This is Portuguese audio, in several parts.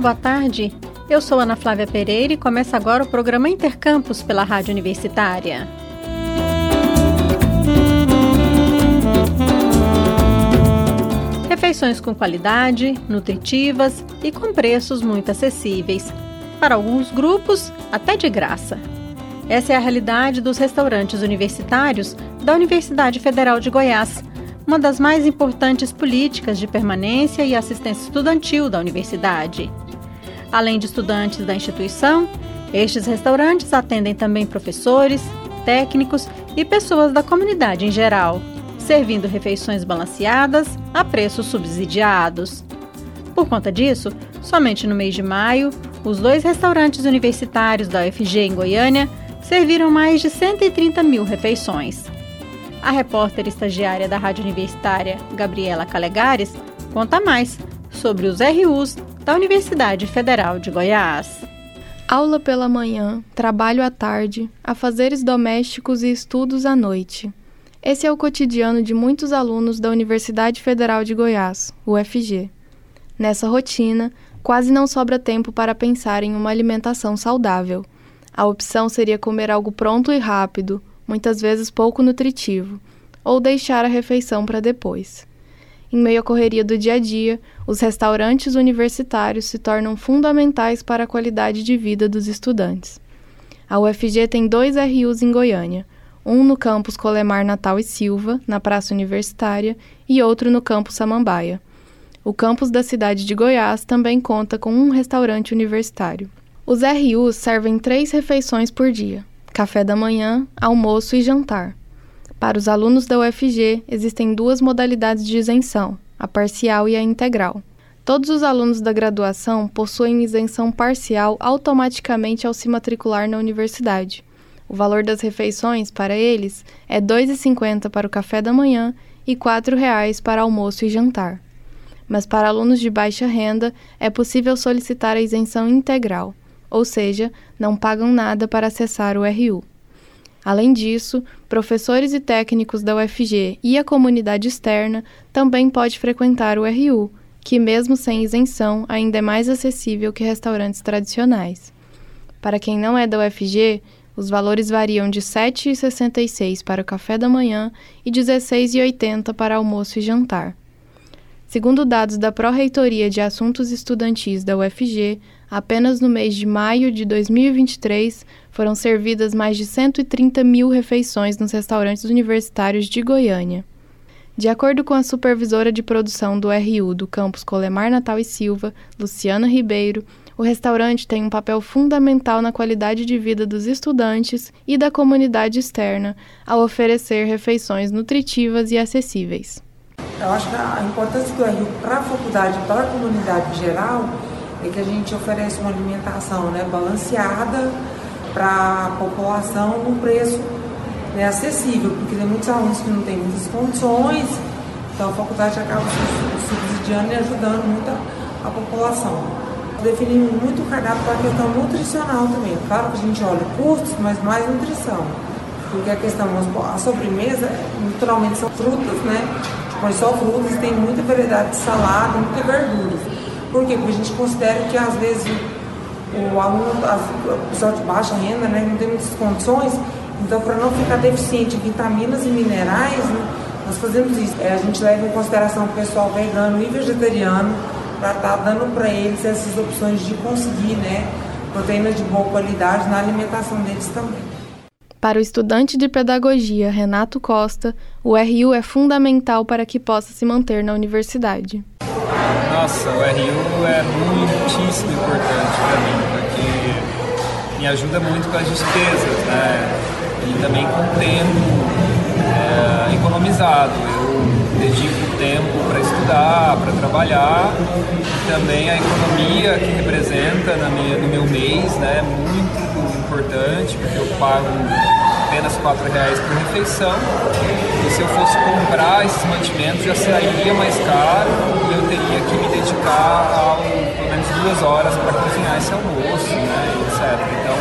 Boa tarde. Eu sou Ana Flávia Pereira e começa agora o programa Intercampus pela Rádio Universitária. Refeições com qualidade, nutritivas e com preços muito acessíveis. Para alguns grupos, até de graça. Essa é a realidade dos restaurantes universitários da Universidade Federal de Goiás, uma das mais importantes políticas de permanência e assistência estudantil da universidade. Além de estudantes da instituição, estes restaurantes atendem também professores, técnicos e pessoas da comunidade em geral, servindo refeições balanceadas a preços subsidiados. Por conta disso, somente no mês de maio, os dois restaurantes universitários da UFG em Goiânia serviram mais de 130 mil refeições. A repórter estagiária da Rádio Universitária, Gabriela Calegares, conta mais sobre os RUs da Universidade Federal de Goiás. Aula pela manhã, trabalho à tarde, afazeres domésticos e estudos à noite. Esse é o cotidiano de muitos alunos da Universidade Federal de Goiás, UFG. Nessa rotina, quase não sobra tempo para pensar em uma alimentação saudável. A opção seria comer algo pronto e rápido, muitas vezes pouco nutritivo, ou deixar a refeição para depois. Em meio à correria do dia a dia, os restaurantes universitários se tornam fundamentais para a qualidade de vida dos estudantes. A UFG tem dois RUs em Goiânia, um no campus Colemar Natal e Silva, na Praça Universitária, e outro no campus Samambaia. O campus da cidade de Goiás também conta com um restaurante universitário. Os RUs servem três refeições por dia: café da manhã, almoço e jantar. Para os alunos da UFG, existem duas modalidades de isenção, a parcial e a integral. Todos os alunos da graduação possuem isenção parcial automaticamente ao se matricular na universidade. O valor das refeições para eles é R$ 2,50 para o café da manhã e R$ 4,00 para almoço e jantar. Mas para alunos de baixa renda é possível solicitar a isenção integral ou seja, não pagam nada para acessar o RU. Além disso, professores e técnicos da UFG e a comunidade externa também pode frequentar o RU, que mesmo sem isenção ainda é mais acessível que restaurantes tradicionais. Para quem não é da UFG, os valores variam de R$ 7,66 para o café da manhã e R$ 16,80 para almoço e jantar. Segundo dados da Pró-Reitoria de Assuntos Estudantis da UFG, apenas no mês de maio de 2023 foram servidas mais de 130 mil refeições nos restaurantes universitários de Goiânia. De acordo com a supervisora de produção do RU do campus Colemar Natal e Silva, Luciana Ribeiro, o restaurante tem um papel fundamental na qualidade de vida dos estudantes e da comunidade externa ao oferecer refeições nutritivas e acessíveis. Eu acho que a importância do RU para a faculdade para a comunidade em geral é que a gente oferece uma alimentação né, balanceada para a população num preço né, acessível, porque tem muitos alunos que não têm muitas condições, então a faculdade acaba subsidiando e ajudando muito a, a população. Definimos muito o cardápio para a questão nutricional também. Claro que a gente olha custos, mas mais nutrição. Porque a questão, a sobremesa, naturalmente são frutas, né? Mas só frutas, tem muita variedade de salada, muita verdura. Por quê? Porque a gente considera que às vezes o aluno, o pessoal de baixa renda, né, não tem muitas condições, então para não ficar deficiente em vitaminas e minerais, né, nós fazemos isso. É, a gente leva em consideração o pessoal vegano e vegetariano para estar tá dando para eles essas opções de conseguir né, proteínas de boa qualidade na alimentação deles também. Para o estudante de pedagogia Renato Costa, o RU é fundamental para que possa se manter na universidade. Nossa, o RU é muitíssimo importante para mim, porque me ajuda muito com as despesas, né? E também com o tempo é, economizado. Eu dedico tempo para estudar, para trabalhar, e também a economia que representa na minha, no meu mês, né? Muito importante, porque eu pago apenas R$ reais por refeição. E se eu fosse comprar esses mantimentos já sairia mais caro e eu teria que me dedicar a pelo menos duas horas para cozinhar esse almoço, né, etc. Então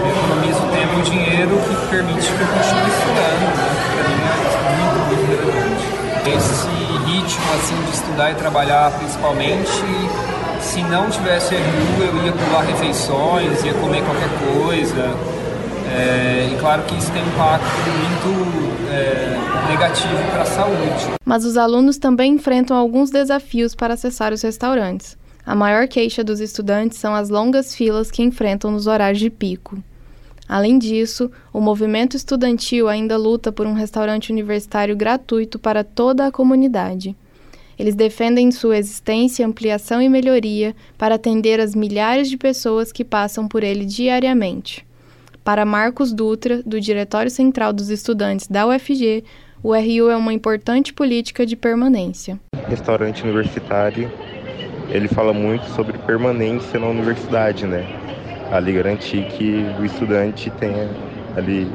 eu economizo tempo e dinheiro que permite que eu continue estudando, né? Para mim é muito, muito relevante. Esse ritmo assim de estudar e trabalhar principalmente se não tivesse RU, eu ia pular refeições, ia comer qualquer coisa. É, e claro que isso tem um impacto muito é, negativo para a saúde. Mas os alunos também enfrentam alguns desafios para acessar os restaurantes. A maior queixa dos estudantes são as longas filas que enfrentam nos horários de pico. Além disso, o movimento estudantil ainda luta por um restaurante universitário gratuito para toda a comunidade. Eles defendem sua existência, ampliação e melhoria para atender as milhares de pessoas que passam por ele diariamente. Para Marcos Dutra, do Diretório Central dos Estudantes da UFG, o RU é uma importante política de permanência. Restaurante universitário ele fala muito sobre permanência na universidade, né? Ali garantir que o estudante tenha ali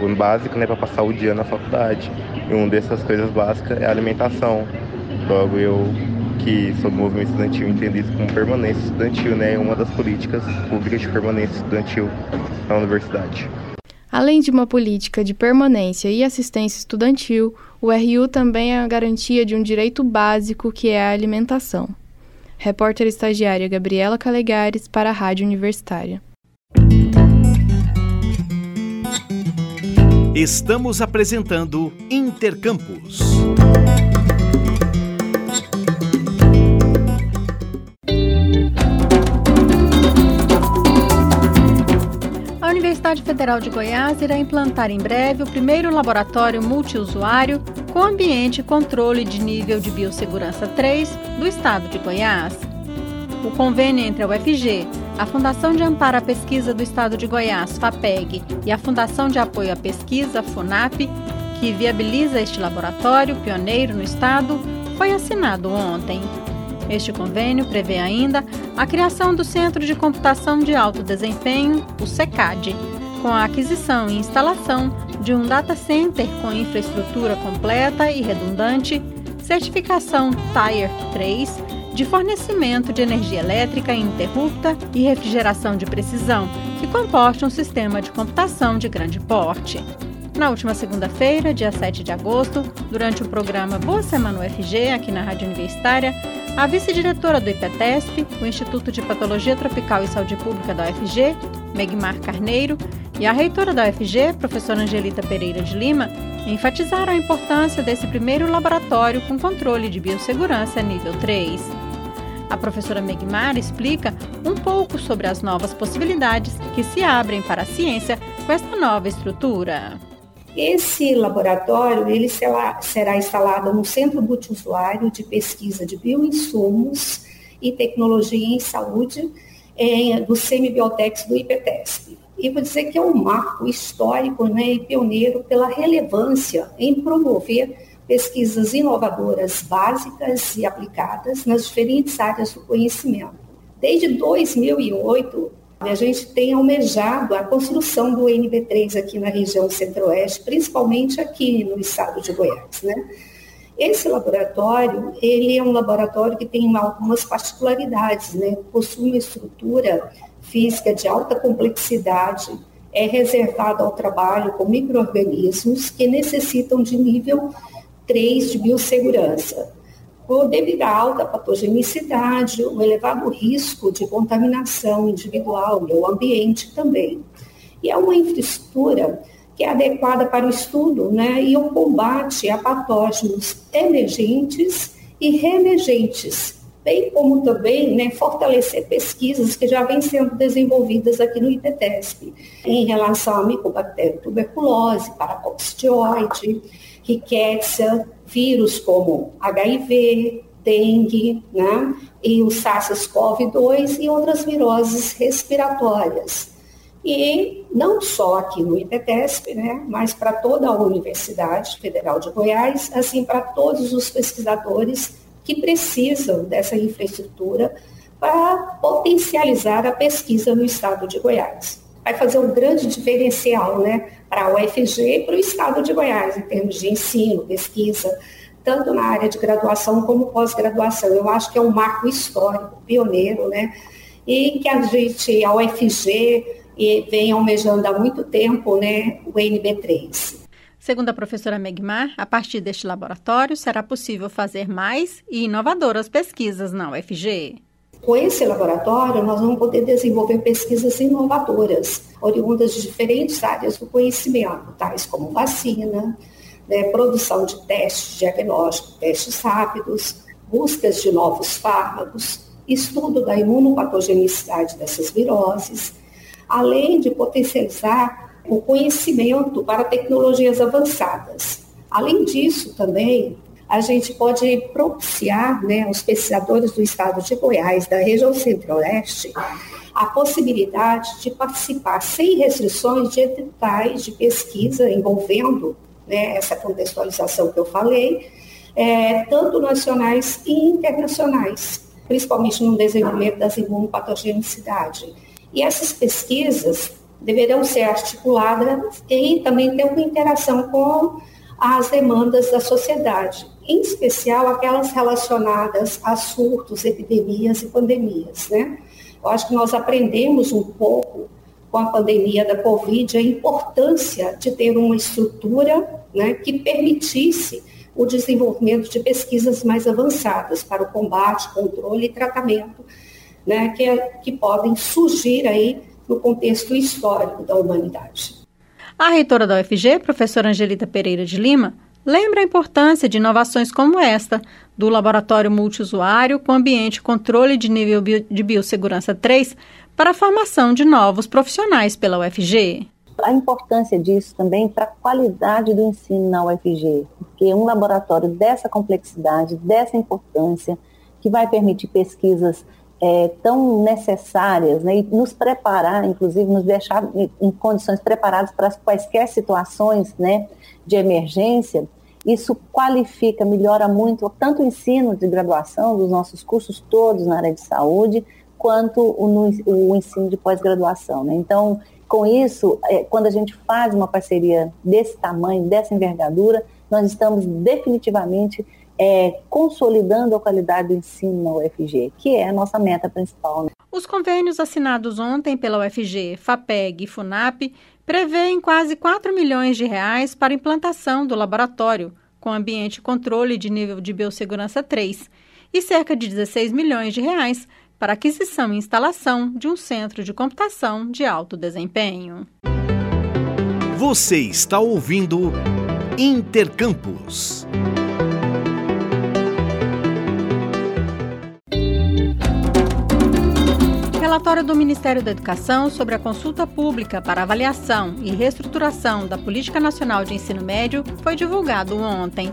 o básico, né, para passar o dia na faculdade. E uma dessas coisas básicas é a alimentação. Logo eu que sou do movimento estudantil entendo isso como permanência estudantil, né? Uma das políticas públicas de permanência estudantil na universidade. Além de uma política de permanência e assistência estudantil, o RU também é a garantia de um direito básico que é a alimentação. Repórter estagiária Gabriela Calegares para a Rádio Universitária. Estamos apresentando Intercampus. Universidade Federal de Goiás irá implantar em breve o primeiro laboratório multiusuário com ambiente e controle de nível de biossegurança 3 do estado de Goiás. O convênio entre a UFG, a Fundação de Amparo à Pesquisa do Estado de Goiás, FAPEG, e a Fundação de Apoio à Pesquisa, FUNAP, que viabiliza este laboratório pioneiro no estado, foi assinado ontem. Este convênio prevê ainda a criação do Centro de Computação de Alto Desempenho, o SECAD, com a aquisição e instalação de um data center com infraestrutura completa e redundante, certificação Tier 3, de fornecimento de energia elétrica ininterrupta e refrigeração de precisão, que comporte um sistema de computação de grande porte. Na última segunda-feira, dia 7 de agosto, durante o programa Boa Semana UFG, aqui na Rádio Universitária, a vice-diretora do IPETESP, o Instituto de Patologia Tropical e Saúde Pública da UFG, Megmar Carneiro, e a reitora da UFG, professora Angelita Pereira de Lima, enfatizaram a importância desse primeiro laboratório com controle de biossegurança nível 3. A professora Megmar explica um pouco sobre as novas possibilidades que se abrem para a ciência com esta nova estrutura. Esse laboratório ele será instalado no Centro Multiusuário de Pesquisa de Bioinsumos e Tecnologia em Saúde é, do Semibiotex do IPTESP e vou dizer que é um marco histórico né, e pioneiro pela relevância em promover pesquisas inovadoras básicas e aplicadas nas diferentes áreas do conhecimento. Desde 2008, a gente tem almejado a construção do NB3 aqui na região centro-oeste, principalmente aqui no estado de Goiás. Né? Esse laboratório, ele é um laboratório que tem algumas particularidades, né? possui uma estrutura física de alta complexidade é reservada ao trabalho com micro-organismos que necessitam de nível 3 de biossegurança. Devido à alta patogenicidade, o elevado risco de contaminação individual e o ambiente também. E é uma infraestrutura que é adequada para o estudo né, e o combate a patógenos emergentes e reemergentes, bem como também né, fortalecer pesquisas que já vêm sendo desenvolvidas aqui no IPTESP, em relação à micobactéria tuberculose, paracoccidioide, riquétia, vírus como HIV, dengue, né, e o SARS-CoV-2 e outras viroses respiratórias. E não só aqui no IPTESP, né, mas para toda a Universidade Federal de Goiás, assim para todos os pesquisadores que precisam dessa infraestrutura para potencializar a pesquisa no estado de Goiás. Vai fazer um grande diferencial né, para a UFG e para o estado de Goiás, em termos de ensino, pesquisa, tanto na área de graduação como pós-graduação. Eu acho que é um marco histórico, pioneiro, né? E que a gente, a UFG, vem almejando há muito tempo, né, o NB3. Segundo a professora Megmar, a partir deste laboratório será possível fazer mais e inovadoras pesquisas na UFG. Com esse laboratório, nós vamos poder desenvolver pesquisas inovadoras, oriundas de diferentes áreas do conhecimento, tais como vacina, né, produção de testes diagnósticos, testes rápidos, buscas de novos fármacos, estudo da imunopatogenicidade dessas viroses, além de potencializar o conhecimento para tecnologias avançadas. Além disso, também, a gente pode propiciar né, aos pesquisadores do estado de Goiás, da região centro-oeste, a possibilidade de participar sem restrições de editais de pesquisa envolvendo né, essa contextualização que eu falei, é, tanto nacionais e internacionais, principalmente no desenvolvimento das imunopatogenicidade. E essas pesquisas deverão ser articuladas e também ter uma interação com as demandas da sociedade, em especial aquelas relacionadas a surtos, epidemias e pandemias. Né? Eu acho que nós aprendemos um pouco com a pandemia da Covid a importância de ter uma estrutura né, que permitisse o desenvolvimento de pesquisas mais avançadas para o combate, controle e tratamento, né, que, que podem surgir aí no contexto histórico da humanidade. A reitora da UFG, professora Angelita Pereira de Lima, lembra a importância de inovações como esta, do laboratório multiusuário com ambiente controle de nível de biossegurança 3 para a formação de novos profissionais pela UFG. A importância disso também para a qualidade do ensino na UFG, porque um laboratório dessa complexidade, dessa importância, que vai permitir pesquisas é, tão necessárias né, e nos preparar, inclusive nos deixar em condições preparadas para quaisquer situações né, de emergência, isso qualifica, melhora muito tanto o ensino de graduação dos nossos cursos todos na área de saúde, quanto o, o ensino de pós-graduação. Né? Então, com isso, é, quando a gente faz uma parceria desse tamanho, dessa envergadura, nós estamos definitivamente é, consolidando a qualidade do ensino na UFG, que é a nossa meta principal. Né? Os convênios assinados ontem pela UFG, FAPEG e FUNAP prevêem quase 4 milhões de reais para implantação do laboratório, com ambiente e controle de nível de biossegurança 3, e cerca de 16 milhões de reais para aquisição e instalação de um centro de computação de alto desempenho. Você está ouvindo Intercampus. Relatório do Ministério da Educação sobre a consulta pública para avaliação e reestruturação da Política Nacional de Ensino Médio foi divulgado ontem.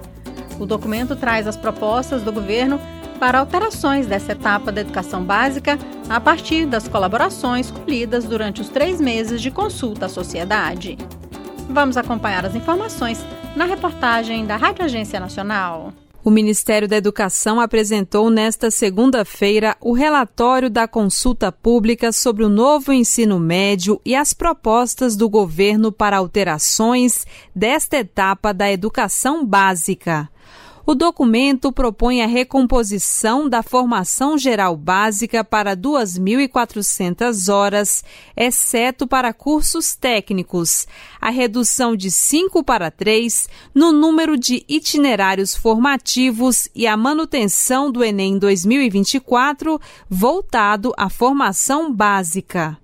O documento traz as propostas do governo para alterações dessa etapa da educação básica a partir das colaborações colhidas durante os três meses de consulta à sociedade. Vamos acompanhar as informações na reportagem da Rádio Agência Nacional. O Ministério da Educação apresentou nesta segunda-feira o relatório da consulta pública sobre o novo ensino médio e as propostas do governo para alterações desta etapa da educação básica. O documento propõe a recomposição da formação geral básica para 2.400 horas, exceto para cursos técnicos, a redução de 5 para 3 no número de itinerários formativos e a manutenção do Enem 2024 voltado à formação básica.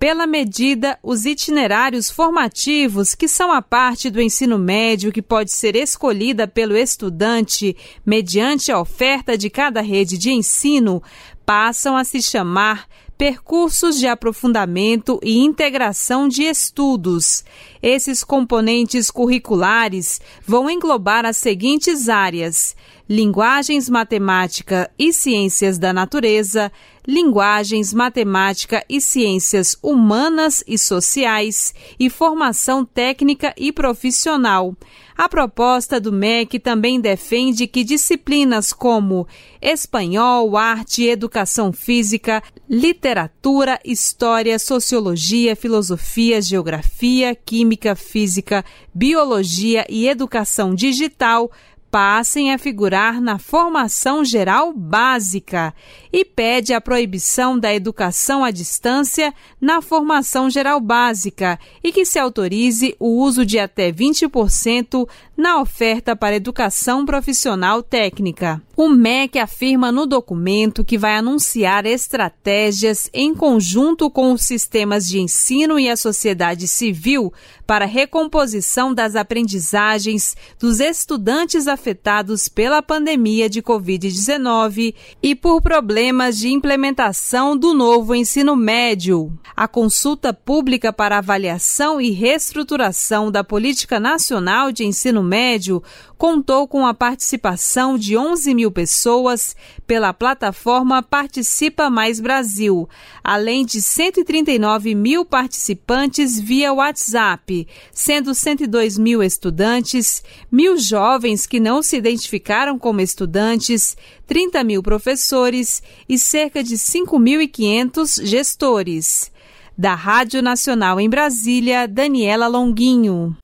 Pela medida, os itinerários formativos, que são a parte do ensino médio que pode ser escolhida pelo estudante mediante a oferta de cada rede de ensino, passam a se chamar percursos de aprofundamento e integração de estudos. Esses componentes curriculares vão englobar as seguintes áreas: linguagens matemática e ciências da natureza, linguagens, matemática e ciências humanas e sociais e formação técnica e profissional. A proposta do MEC também defende que disciplinas como espanhol, arte, educação física, literatura, história, sociologia, filosofia, geografia, química, física, biologia e educação digital passem a figurar na formação geral básica e pede a proibição da educação à distância na formação geral básica e que se autorize o uso de até 20% na oferta para educação profissional técnica. O MEC afirma no documento que vai anunciar estratégias em conjunto com os sistemas de ensino e a sociedade civil para recomposição das aprendizagens dos estudantes afetados pela pandemia de Covid-19 e por problemas de implementação do novo ensino médio. A consulta pública para avaliação e reestruturação da Política Nacional de Ensino Médio contou com a participação de 11 mil pessoas pela plataforma Participa Mais Brasil, além de 139 mil participantes via WhatsApp, sendo 102 mil estudantes, mil jovens que não se identificaram como estudantes, 30 mil professores e cerca de 5.500 gestores. Da Rádio Nacional em Brasília, Daniela Longuinho.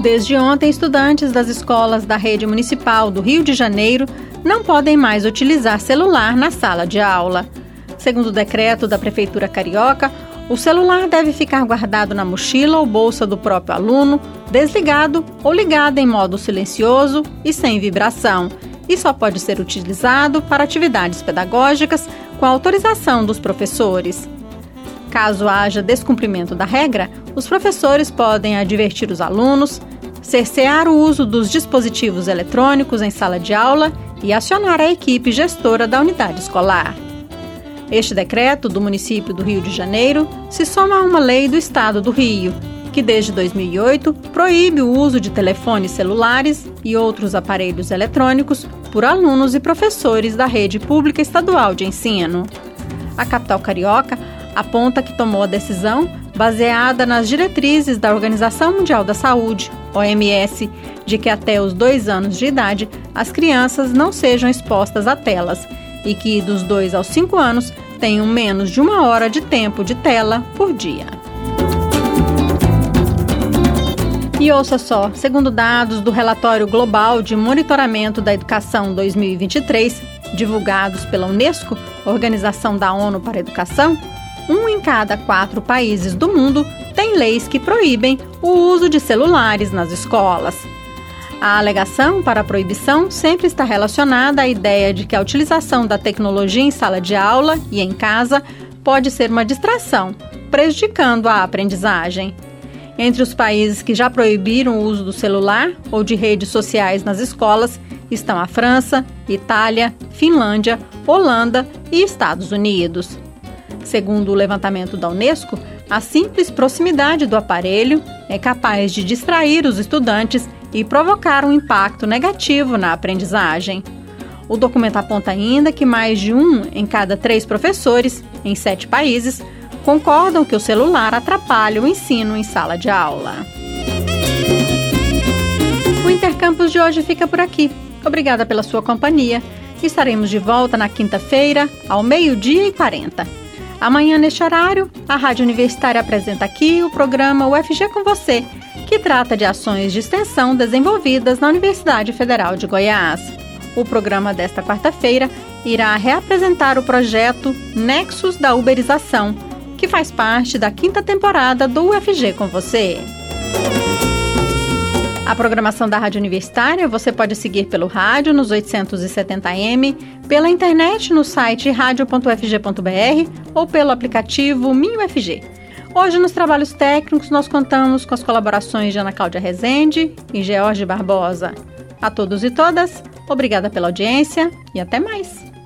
Desde ontem, estudantes das escolas da rede municipal do Rio de Janeiro não podem mais utilizar celular na sala de aula. Segundo o decreto da Prefeitura Carioca, o celular deve ficar guardado na mochila ou bolsa do próprio aluno, desligado ou ligado em modo silencioso e sem vibração, e só pode ser utilizado para atividades pedagógicas com autorização dos professores. Caso haja descumprimento da regra, os professores podem advertir os alunos, cercear o uso dos dispositivos eletrônicos em sala de aula e acionar a equipe gestora da unidade escolar. Este decreto do município do Rio de Janeiro se soma a uma lei do estado do Rio, que desde 2008 proíbe o uso de telefones celulares e outros aparelhos eletrônicos por alunos e professores da rede pública estadual de ensino. A capital carioca aponta que tomou a decisão baseada nas diretrizes da Organização Mundial da Saúde, OMS, de que até os dois anos de idade as crianças não sejam expostas a telas e que dos dois aos cinco anos tenham menos de uma hora de tempo de tela por dia. E ouça só, segundo dados do Relatório Global de Monitoramento da Educação 2023, divulgados pela Unesco, Organização da ONU para a Educação, um em cada quatro países do mundo tem leis que proíbem o uso de celulares nas escolas. A alegação para a proibição sempre está relacionada à ideia de que a utilização da tecnologia em sala de aula e em casa pode ser uma distração, prejudicando a aprendizagem. Entre os países que já proibiram o uso do celular ou de redes sociais nas escolas estão a França, Itália, Finlândia, Holanda e Estados Unidos. Segundo o levantamento da Unesco, a simples proximidade do aparelho é capaz de distrair os estudantes e provocar um impacto negativo na aprendizagem. O documento aponta ainda que mais de um em cada três professores, em sete países, concordam que o celular atrapalha o ensino em sala de aula. O Intercampus de hoje fica por aqui. Obrigada pela sua companhia. Estaremos de volta na quinta-feira, ao meio-dia e 40. Amanhã, neste horário, a Rádio Universitária apresenta aqui o programa UFG com Você, que trata de ações de extensão desenvolvidas na Universidade Federal de Goiás. O programa desta quarta-feira irá reapresentar o projeto Nexus da Uberização, que faz parte da quinta temporada do UFG com Você. A programação da Rádio Universitária você pode seguir pelo rádio nos 870m, pela internet no site radio.fg.br ou pelo aplicativo MinUFG. Hoje, nos trabalhos técnicos, nós contamos com as colaborações de Ana Cláudia Rezende e George Barbosa. A todos e todas, obrigada pela audiência e até mais!